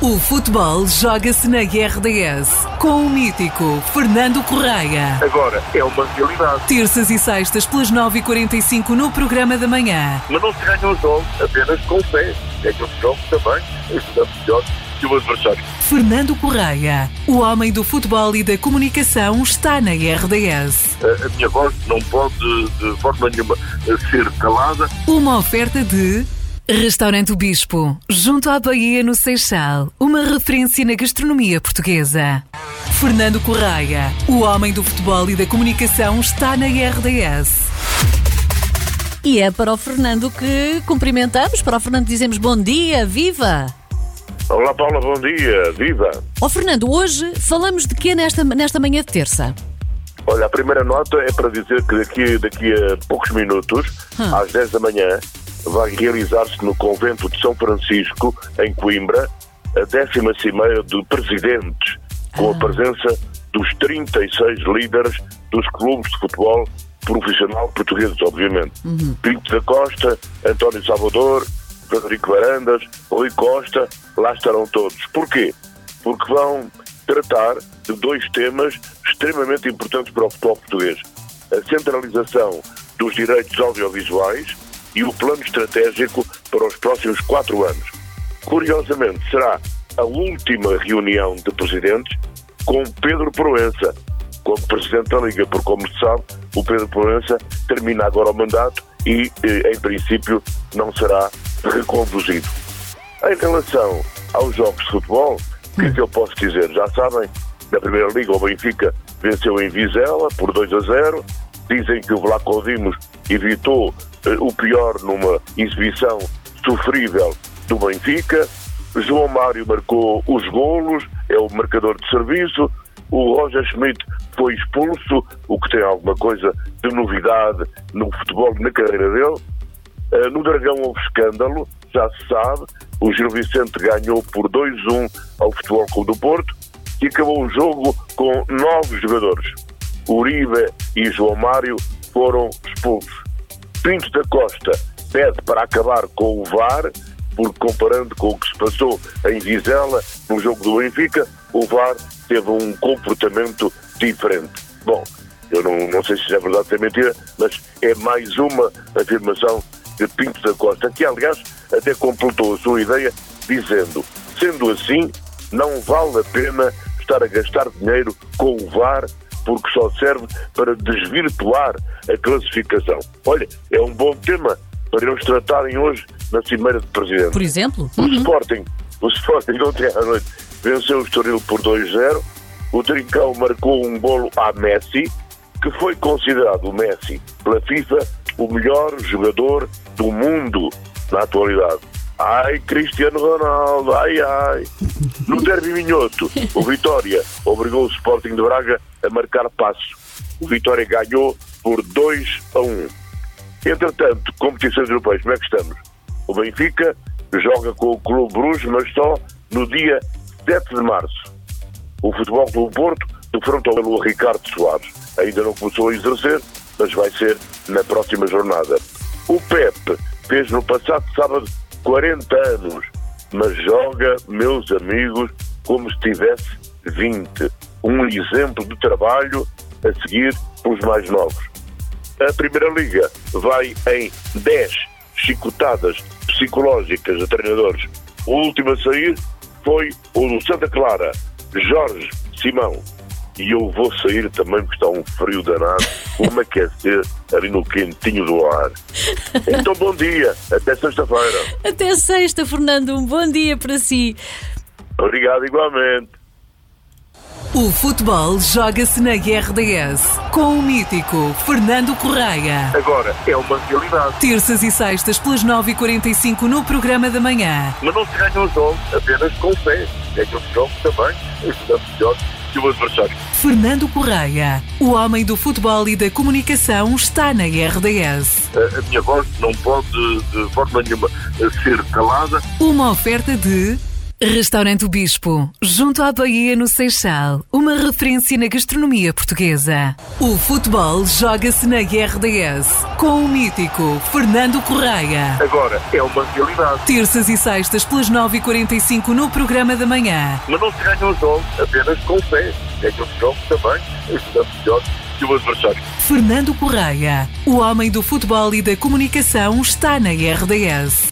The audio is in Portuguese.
O futebol joga-se na RDS com o mítico Fernando Correia. Agora é uma realidade. Terças e sextas pelas 9h45 no programa da manhã. Mas não se ganha os jogos apenas com fé. Ganha os jogos também, ajudando melhor que o adversário. Fernando Correia, o homem do futebol e da comunicação, está na RDS. A, a minha voz não pode, de forma nenhuma, ser calada. Uma oferta de. Restaurante o Bispo, junto à Bahia no Seixal, uma referência na gastronomia portuguesa. Fernando Correia, o homem do futebol e da comunicação, está na RDS. E é para o Fernando que cumprimentamos, para o Fernando dizemos bom dia, viva! Olá Paula, bom dia, viva! Ó Fernando, hoje falamos de quê nesta, nesta manhã de terça? Olha, a primeira nota é para dizer que daqui, daqui a poucos minutos, Hum. às 10 da manhã, vai realizar-se no convento de São Francisco, em Coimbra, a décima cimeira de presidentes, com a presença dos 36 líderes dos clubes de futebol profissional portugueses, obviamente. Pinto da Costa, António Salvador, Frederico Varandas, Rui Costa, lá estarão todos. Porquê? Porque vão tratar de dois temas extremamente importantes para o futebol português. A centralização dos direitos audiovisuais e o plano estratégico para os próximos quatro anos. Curiosamente, será a última reunião de presidentes com Pedro Proença como presidente da Liga, porque, como se sabe, o Pedro Proença termina agora o mandato e, eh, em princípio, não será reconduzido. Em relação aos jogos de futebol, o que é que eu posso dizer? Já sabem, na Primeira Liga o Benfica venceu em Vizela por 2 a 0. Dizem que o Vlaco Dimos evitou o pior numa exibição sofrível do Benfica. João Mário marcou os golos, é o marcador de serviço. O Roger Schmidt foi expulso, o que tem alguma coisa de novidade no futebol na carreira dele. Uh, no Dragão houve escândalo, já se sabe. O Gil Vicente ganhou por 2-1 ao Futebol Clube do Porto e acabou o jogo com nove jogadores. Uribe e João Mário foram expulsos. Pinto da Costa pede para acabar com o VAR, porque comparando com o que se passou em Vizela, no jogo do Benfica, o VAR teve um comportamento diferente. Bom, eu não, não sei se é verdade ou é mentira, mas é mais uma afirmação de Pinto da Costa, que aliás até completou a sua ideia dizendo, sendo assim, não vale a pena estar a gastar dinheiro com o VAR porque só serve para desvirtuar a classificação. Olha, é um bom tema para eles tratarem hoje na Cimeira de Presidente. Por exemplo? O Sporting, o Sporting ontem à noite venceu o Estoril por 2-0. O Trincão marcou um golo a Messi, que foi considerado o Messi pela FIFA o melhor jogador do mundo na atualidade. Ai, Cristiano Ronaldo, ai, ai. No derby minhoto, o Vitória obrigou o Sporting de Braga a marcar passo. O Vitória ganhou por 2 a 1. Entretanto, competições europeias, como é que estamos? O Benfica joga com o Clube Bruges, mas só no dia 7 de março. O Futebol Clube Porto defrontou o Ricardo Soares. Ainda não começou a exercer, mas vai ser na próxima jornada. O Pepe fez no passado sábado 40 anos, mas joga, meus amigos, como se tivesse 20. Um exemplo de trabalho a seguir pelos mais novos. A Primeira Liga vai em 10 chicotadas psicológicas a treinadores. O último a sair foi o do Santa Clara, Jorge Simão. E eu vou sair também porque está um frio danado. Vou-me aquecer ali no quentinho do ar. Então, bom dia. Até sexta-feira. Até sexta, Fernando. Um bom dia para si. Obrigado igualmente. O futebol joga-se na RDS com o mítico Fernando Correia. Agora é uma realidade. Terças e sextas pelas 9h45 no programa da manhã. Mas não se ganha os jogos apenas com fé. Ganha os jogos também, ajudando melhor que o adversário. Fernando Correia, o homem do futebol e da comunicação, está na RDS. A, a minha voz não pode, de forma nenhuma, ser calada. Uma oferta de Restaurante o Bispo, junto à Bahia no Seixal, uma referência na gastronomia portuguesa. O futebol joga-se na RDS, com o mítico Fernando Correia. Agora é uma realidade. Terças e sextas pelas 9h45 no programa da manhã. Mas não se ganham os jogos apenas com fé. Ganham os jogos também, ajudando melhor que o adversário. Fernando Correia, o homem do futebol e da comunicação, está na RDS.